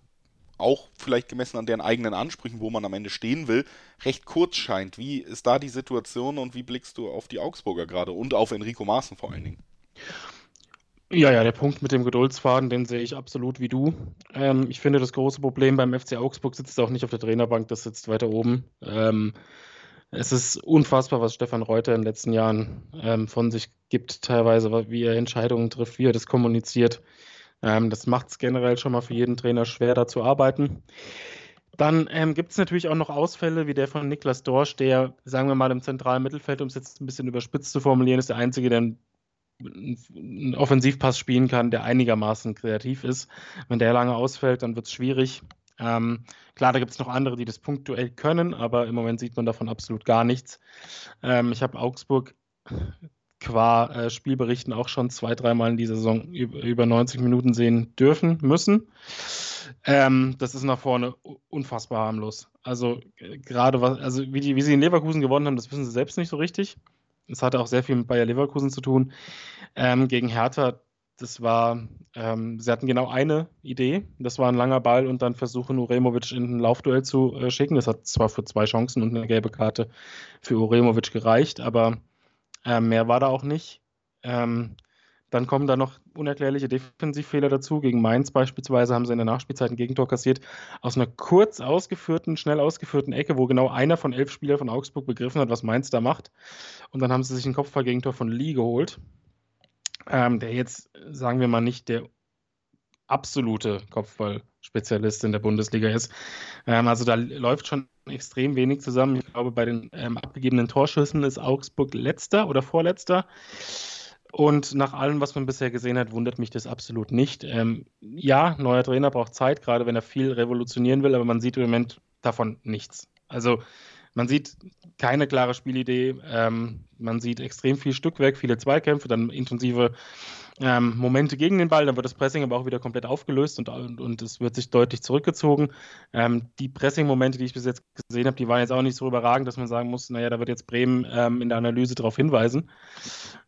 auch vielleicht gemessen an deren eigenen Ansprüchen, wo man am Ende stehen will, recht kurz scheint. Wie ist da die Situation und wie blickst du auf die Augsburger gerade und auf Enrico Maaßen vor allen Dingen? Ja, ja, der Punkt mit dem Geduldsfaden, den sehe ich absolut wie du. Ähm, ich finde, das große Problem beim FC Augsburg sitzt auch nicht auf der Trainerbank, das sitzt weiter oben. Ähm, es ist unfassbar, was Stefan Reuter in den letzten Jahren ähm, von sich gibt, teilweise, wie er Entscheidungen trifft, wie er das kommuniziert. Ähm, das macht es generell schon mal für jeden Trainer schwer, da zu arbeiten. Dann ähm, gibt es natürlich auch noch Ausfälle wie der von Niklas Dorsch, der, sagen wir mal, im zentralen Mittelfeld, um es jetzt ein bisschen überspitzt zu formulieren, ist der Einzige, der ein einen Offensivpass spielen kann, der einigermaßen kreativ ist. Wenn der lange ausfällt, dann wird es schwierig. Ähm, klar, da gibt es noch andere, die das punktuell können, aber im Moment sieht man davon absolut gar nichts. Ähm, ich habe Augsburg qua äh, Spielberichten auch schon zwei, dreimal in dieser Saison über 90 Minuten sehen dürfen müssen. Ähm, das ist nach vorne unfassbar harmlos. Also äh, gerade was, also wie, die, wie sie in Leverkusen gewonnen haben, das wissen sie selbst nicht so richtig. Es hatte auch sehr viel mit Bayer Leverkusen zu tun. Ähm, gegen Hertha, das war, ähm, sie hatten genau eine Idee. Das war ein langer Ball und dann versuchen, Uremovic in ein Laufduell zu äh, schicken. Das hat zwar für zwei Chancen und eine gelbe Karte für Uremovic gereicht, aber äh, mehr war da auch nicht. Ähm, dann kommen da noch unerklärliche Defensivfehler dazu. Gegen Mainz beispielsweise haben sie in der Nachspielzeit ein Gegentor kassiert aus einer kurz ausgeführten, schnell ausgeführten Ecke, wo genau einer von elf Spielern von Augsburg begriffen hat, was Mainz da macht. Und dann haben sie sich ein Kopfballgegentor von Lee geholt. ähm, der jetzt, sagen wir mal, nicht der absolute Kopfballspezialist in der Bundesliga ist. Ähm, also da läuft schon extrem wenig zusammen. Ich glaube, bei den ähm, abgegebenen Torschüssen ist Augsburg letzter oder vorletzter. Und nach allem, was man bisher gesehen hat, wundert mich das absolut nicht. Ähm, ja, neuer Trainer braucht Zeit, gerade wenn er viel revolutionieren will, aber man sieht im Moment davon nichts. Also man sieht keine klare Spielidee, ähm, man sieht extrem viel Stückwerk, viele Zweikämpfe, dann intensive ähm, Momente gegen den Ball, dann wird das Pressing aber auch wieder komplett aufgelöst und, und, und es wird sich deutlich zurückgezogen. Ähm, die Pressing-Momente, die ich bis jetzt gesehen habe, die waren jetzt auch nicht so überragend, dass man sagen muss, naja, da wird jetzt Bremen ähm, in der Analyse darauf hinweisen.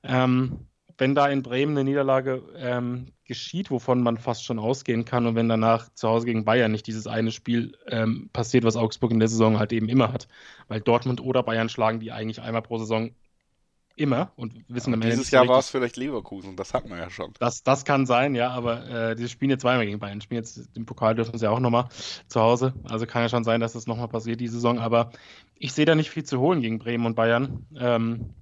Ähm, wenn da in Bremen eine Niederlage ähm, geschieht, wovon man fast schon ausgehen kann, und wenn danach zu Hause gegen Bayern nicht dieses eine Spiel ähm, passiert, was Augsburg in der Saison halt eben immer hat, weil Dortmund oder Bayern schlagen die eigentlich einmal pro Saison immer und wissen ja, am Ende Dieses Jahr war es vielleicht Leverkusen, das hatten wir ja schon. Das, das kann sein, ja, aber äh, die spielen jetzt zweimal gegen Bayern. Spielen jetzt im Pokal dürfen sie auch nochmal zu Hause. Also kann ja schon sein, dass das nochmal passiert die Saison. Aber ich sehe da nicht viel zu holen gegen Bremen und Bayern. Ähm,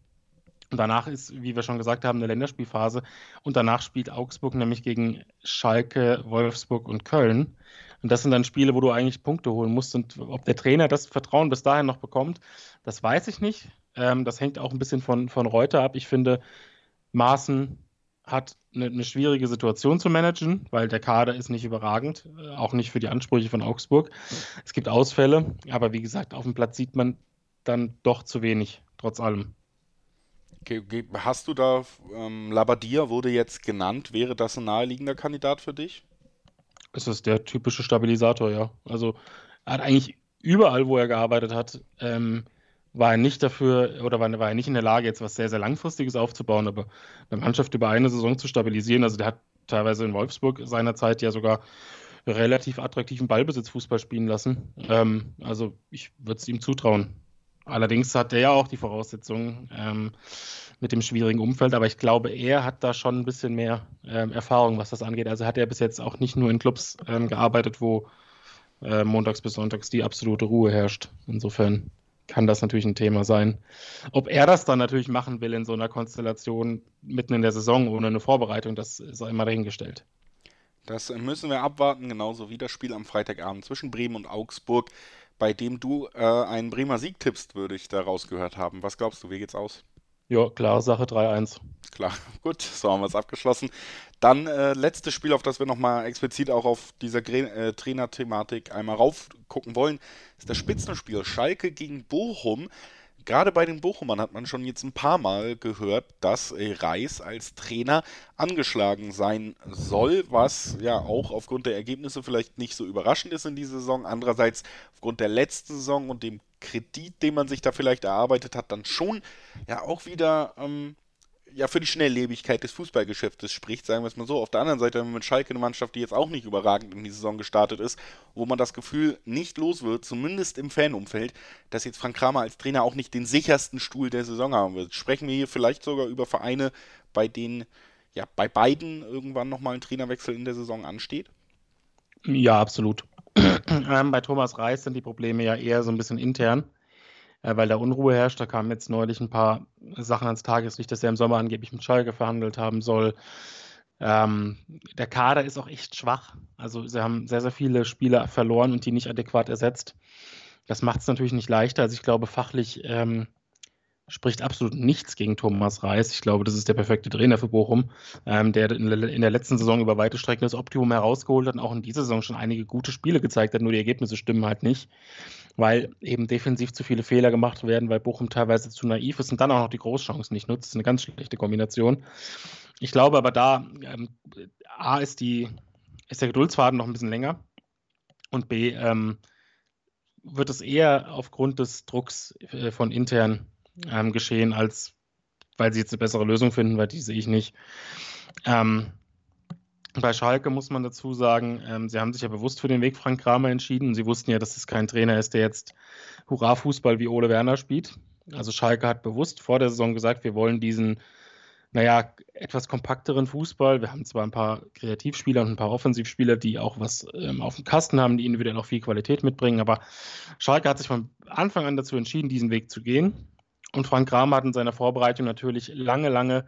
und danach ist, wie wir schon gesagt haben, eine Länderspielphase. Und danach spielt Augsburg nämlich gegen Schalke, Wolfsburg und Köln. Und das sind dann Spiele, wo du eigentlich Punkte holen musst. Und ob der Trainer das Vertrauen bis dahin noch bekommt, das weiß ich nicht. Ähm, das hängt auch ein bisschen von, von Reuter ab. Ich finde, Maaßen hat eine, eine, schwierige Situation zu managen, weil der Kader ist nicht überragend, äh, auch nicht für die Ansprüche von Augsburg. Es gibt Ausfälle, aber wie gesagt, auf dem Platz sieht man dann doch zu wenig, trotz allem. Hast du da, ähm, Labadia wurde jetzt genannt, wäre das ein naheliegender Kandidat für dich? Es ist der typische Stabilisator, ja. Also er hat eigentlich überall, wo er gearbeitet hat, ähm, war er nicht dafür oder war, war, er nicht in der Lage, jetzt was sehr, sehr Langfristiges aufzubauen, aber eine Mannschaft über eine Saison zu stabilisieren. Also der hat teilweise in Wolfsburg seinerzeit ja sogar relativ attraktiven Ballbesitzfußball spielen lassen. Ähm, also ich würde es ihm zutrauen. Allerdings hat er ja auch die Voraussetzungen ähm, mit dem schwierigen Umfeld, aber ich glaube, er hat da schon ein bisschen mehr ähm, Erfahrung, was das angeht. Also hat er bis jetzt auch nicht nur in Clubs ähm, gearbeitet, wo äh, montags bis sonntags die absolute Ruhe herrscht. Insofern kann das natürlich ein Thema sein. Ob er das dann natürlich machen will in so einer Konstellation mitten in der Saison ohne eine Vorbereitung, das ist immer dahingestellt. Das müssen wir abwarten, genauso wie das Spiel am Freitagabend zwischen Bremen und Augsburg bei dem du äh, einen Bremer Sieg tippst, würde ich da rausgehört haben. Was glaubst du, wie geht's aus? Ja, klare Sache, 3-1. Klar, gut, so haben wir es abgeschlossen. Dann äh, letztes Spiel, auf das wir nochmal explizit auch auf dieser äh, Trainer-Thematik einmal raufgucken wollen, ist das Spitzenspiel Schalke gegen Bochum. Gerade bei den Bochumern hat man schon jetzt ein paar Mal gehört, dass äh, Reis als Trainer angeschlagen sein soll, was ja auch aufgrund der Ergebnisse vielleicht nicht so überraschend ist in dieser Saison. Andererseits aufgrund der letzten Saison und dem Kredit, den man sich da vielleicht erarbeitet hat, dann schon ja auch wieder ähm, ja für die Schnelllebigkeit des Fußballgeschäftes spricht, sagen wir es mal so. Auf der anderen Seite haben wir mit Schalke eine Mannschaft, die jetzt auch nicht überragend in die Saison gestartet ist, wo man das Gefühl nicht los wird, zumindest im Fanumfeld, dass jetzt Frank Kramer als Trainer auch nicht den sichersten Stuhl der Saison haben wird. Sprechen wir hier vielleicht sogar über Vereine, bei denen ja bei beiden irgendwann nochmal ein Trainerwechsel in der Saison ansteht? Ja, absolut. ähm, bei Thomas Reis sind die Probleme ja eher so ein bisschen intern äh, weil da Unruhe herrscht. Da kamen jetzt neulich ein paar Sachen ans Tageslicht, dass er im Sommer angeblich mit Schalke verhandelt haben soll. Ähm, der Kader ist auch echt schwach. Also sie haben sehr, sehr viele Spieler verloren und die nicht adäquat ersetzt. Das macht es natürlich nicht leichter. Also ich glaube, fachlich ähm, spricht absolut nichts gegen Thomas Reis. Ich glaube, das ist der perfekte Trainer für Bochum, ähm, der in, der letzten Saison über weite Strecken das Optimum herausgeholt hat und auch in dieser Saison schon einige gute Spiele gezeigt hat, nur die Ergebnisse stimmen halt nicht, weil eben defensiv zu viele Fehler gemacht werden, weil Bochum teilweise zu naiv ist und dann auch noch die Großchancen nicht nutzt. Das ist eine ganz schlechte Kombination. Ich glaube aber da, ähm, A ist, die, ist der Geduldsfaden noch ein bisschen länger und B ähm, wird es eher aufgrund des Drucks äh, von intern ähm, geschehen, als weil sie jetzt eine bessere Lösung finden, weil die sehe ich nicht. Ähm, bei Schalke muss man dazu sagen, ähm, sie haben sich ja bewusst für den Weg Frank Kramer entschieden. Sie wussten ja, dass es kein Trainer ist, der jetzt Hurra-Fußball wie Ole Werner spielt. Also Schalke hat bewusst vor der Saison gesagt, wir wollen diesen, naja, etwas kompakteren Fußball. Wir haben zwar ein paar Kreativspieler und ein paar Offensivspieler, die auch was ähm, auf dem Kasten haben, die individuell auch viel Qualität mitbringen, aber Schalke hat sich von Anfang an dazu entschieden, diesen Weg zu gehen. Und Frank Kramer hat in seiner Vorbereitung natürlich lange, lange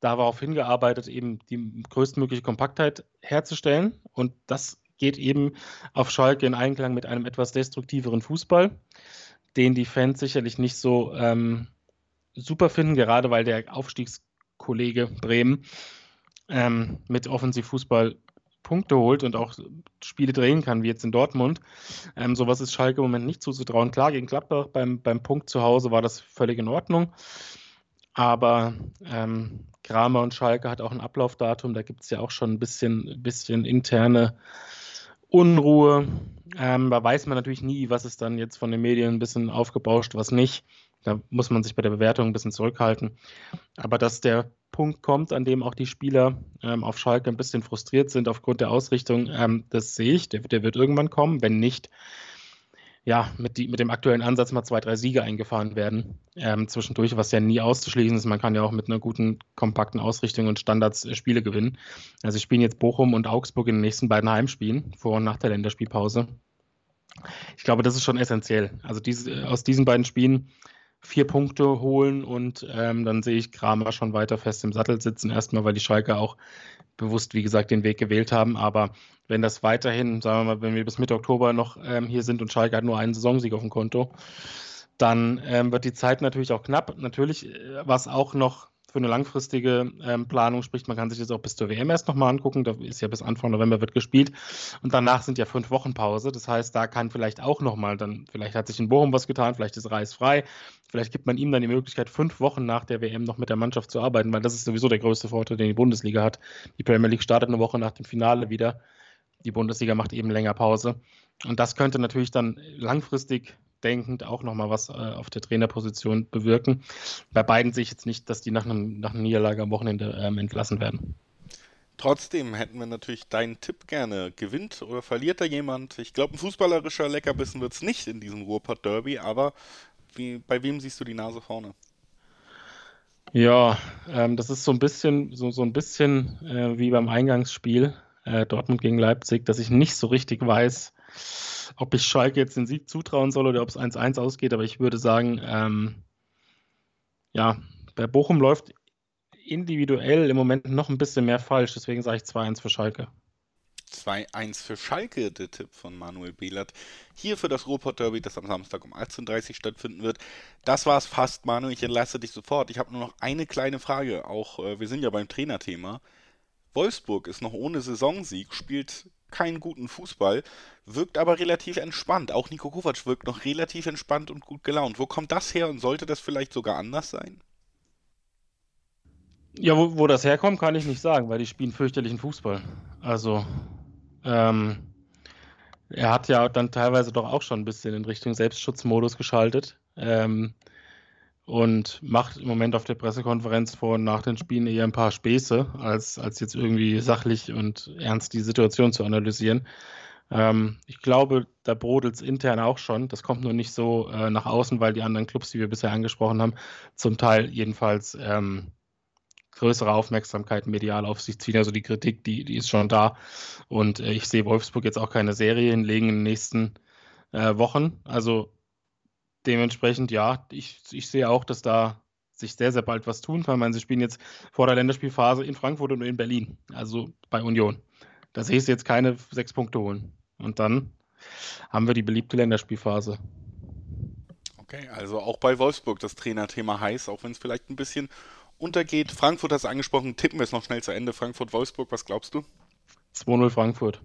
darauf hingearbeitet, eben die größtmögliche Kompaktheit herzustellen. Und das geht eben auf Schalke in Einklang mit einem etwas destruktiveren Fußball, den die Fans sicherlich nicht so ähm, super finden, gerade weil der Aufstiegskollege Bremen ähm, mit Offensivfußball Punkte holt und auch Spiele drehen kann, wie jetzt in Dortmund. Ähm, sowas ist Schalke im Moment nicht zuzutrauen. Klar, gegen Gladbach beim, beim Punkt zu Hause war das völlig in Ordnung. Aber ähm, Kramer und Schalke hat auch ein Ablaufdatum. Da gibt es ja auch schon ein bisschen, bisschen interne Unruhe. Ähm, da weiß man natürlich nie, was ist dann jetzt von den Medien ein bisschen aufgebauscht, was nicht. Da muss man sich bei der Bewertung ein bisschen zurückhalten. Aber dass der Punkt kommt, an dem auch die Spieler ähm, auf Schalke ein bisschen frustriert sind aufgrund der Ausrichtung, ähm, das sehe ich. Der, der, wird irgendwann kommen, wenn nicht, ja, mit, die, mit dem aktuellen Ansatz mal zwei, drei Siege eingefahren werden. Ähm, zwischendurch, was ja nie auszuschließen ist. Man kann ja auch mit einer guten, kompakten Ausrichtung und Standards äh, Spiele gewinnen. Also, ich spiele jetzt Bochum und Augsburg in den nächsten beiden Heimspielen, vor und nach der Länderspielpause. Ich glaube, das ist schon essentiell. Also, diese, aus diesen beiden Spielen vier Punkte holen und ähm, dann sehe ich Kramer schon weiter fest im Sattel sitzen. Erstmal, weil die Schalke auch bewusst, wie gesagt, den Weg gewählt haben. Aber wenn das weiterhin, sagen wir mal, wenn wir bis Mitte Oktober noch ähm, hier sind und Schalke hat nur einen Saisonsieg auf dem Konto, dann ähm, wird die Zeit natürlich auch knapp. Natürlich, äh, was auch noch für eine langfristige ähm, Planung spricht. Man kann sich das auch bis zur WM erst nochmal angucken. Da ist ja bis Anfang November wird gespielt. Und danach sind ja fünf Wochen Pause. Das heißt, da kann vielleicht auch nochmal dann, vielleicht hat sich in Bochum was getan, vielleicht ist Reis frei. Vielleicht gibt man ihm dann die Möglichkeit, fünf Wochen nach der WM noch mit der Mannschaft zu arbeiten, weil das ist sowieso der größte Vorteil, den die Bundesliga hat. Die Premier League startet eine Woche nach dem Finale wieder. Die Bundesliga macht eben länger Pause. Und das könnte natürlich dann langfristig denkend auch nochmal was äh, auf der Trainerposition bewirken. Bei beiden sehe ich jetzt nicht, dass die nach, einem, nach einer Niederlage am Wochenende ähm, entlassen werden. Trotzdem hätten wir natürlich deinen Tipp gerne. Gewinnt oder verliert da jemand? Ich glaube, ein fußballerischer Leckerbissen wird es nicht in diesem Ruhrpott-Derby, aber wie, bei wem siehst du die Nase vorne? Ja, ähm, das ist so ein bisschen, so, so ein bisschen äh, wie beim Eingangsspiel äh, Dortmund gegen Leipzig, dass ich nicht so richtig weiß, ob ich Schalke jetzt den Sieg zutrauen soll oder ob es 1-1 ausgeht, aber ich würde sagen, ähm, ja, bei Bochum läuft individuell im Moment noch ein bisschen mehr falsch, deswegen sage ich 2-1 für Schalke. 2-1 für Schalke, der Tipp von Manuel Behlert. Hier für das Ruhrpott-Derby, das am Samstag um 18.30 Uhr stattfinden wird. Das war's fast, Manuel. Ich entlasse dich sofort. Ich habe nur noch eine kleine Frage. Auch äh, wir sind ja beim Trainerthema. Wolfsburg ist noch ohne Saisonsieg, spielt keinen guten Fußball, wirkt aber relativ entspannt. Auch Nico Kovac wirkt noch relativ entspannt und gut gelaunt. Wo kommt das her und sollte das vielleicht sogar anders sein? Ja, wo, wo das herkommt, kann ich nicht sagen, weil die spielen fürchterlichen Fußball. Also, ähm, er hat ja dann teilweise doch auch schon ein bisschen in Richtung Selbstschutzmodus geschaltet. Ähm, und macht im Moment auf der Pressekonferenz vor und nach den Spielen eher ein paar Späße, als, als jetzt irgendwie sachlich und ernst die Situation zu analysieren. Ähm, ich glaube, da brodelt es intern auch schon. Das kommt nur nicht so äh, nach außen, weil die anderen Clubs, die wir bisher angesprochen haben, zum Teil jedenfalls ähm, größere Aufmerksamkeit medial auf sich ziehen. Also die Kritik, die, die ist schon da. Und äh, ich sehe Wolfsburg jetzt auch keine Serie hinlegen in den nächsten äh, Wochen. Also dementsprechend, ja, ich, ich sehe auch, dass da sich sehr, sehr bald was tun kann. Ich meine, sie spielen jetzt vor der Länderspielphase in Frankfurt und in Berlin, also bei Union. Da sehe ich sie jetzt keine sechs Punkte holen. Und dann haben wir die beliebte Länderspielphase. Okay, also auch bei Wolfsburg das Trainerthema heiß, auch wenn es vielleicht ein bisschen untergeht. Frankfurt hast du angesprochen, tippen wir es noch schnell zu Ende. Frankfurt-Wolfsburg, was glaubst du? 2-0 Frankfurt.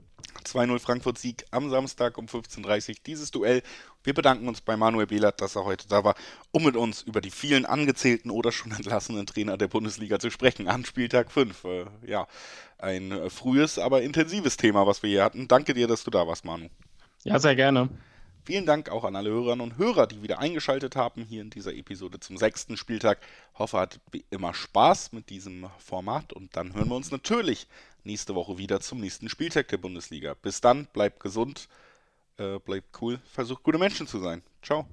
2-0 Frankfurt-Sieg am Samstag um 15.30 Uhr. Dieses Duell. Wir bedanken uns bei Manuel Behlert, dass er heute da war, um mit uns über die vielen angezählten oder schon entlassenen Trainer der Bundesliga zu sprechen. An Spieltag 5. Äh, ja, ein äh, frühes, aber intensives Thema, was wir hier hatten. Danke dir, dass du da warst, Manu. Ja, sehr gerne. Vielen Dank auch an alle Hörerinnen und Hörer, die wieder eingeschaltet haben hier in dieser Episode zum sechsten Spieltag. Hoffe, hat wie immer Spaß mit diesem Format und dann hören wir uns natürlich nächste Woche wieder zum nächsten Spieltag der Bundesliga. Bis dann, bleibt gesund, äh, bleibt cool, versucht gute Menschen zu sein. Ciao.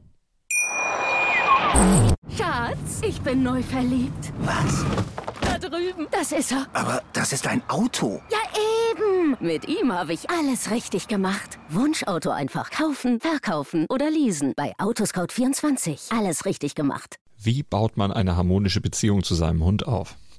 Schatz, ich bin neu verliebt. Was? Da drüben. Das ist er. Aber das ist ein Auto. Ja, eben. Mit ihm habe ich alles richtig gemacht. Wunschauto einfach kaufen, verkaufen oder leasen. Bei Autoscout24. Alles richtig gemacht. Wie baut man eine harmonische Beziehung zu seinem Hund auf?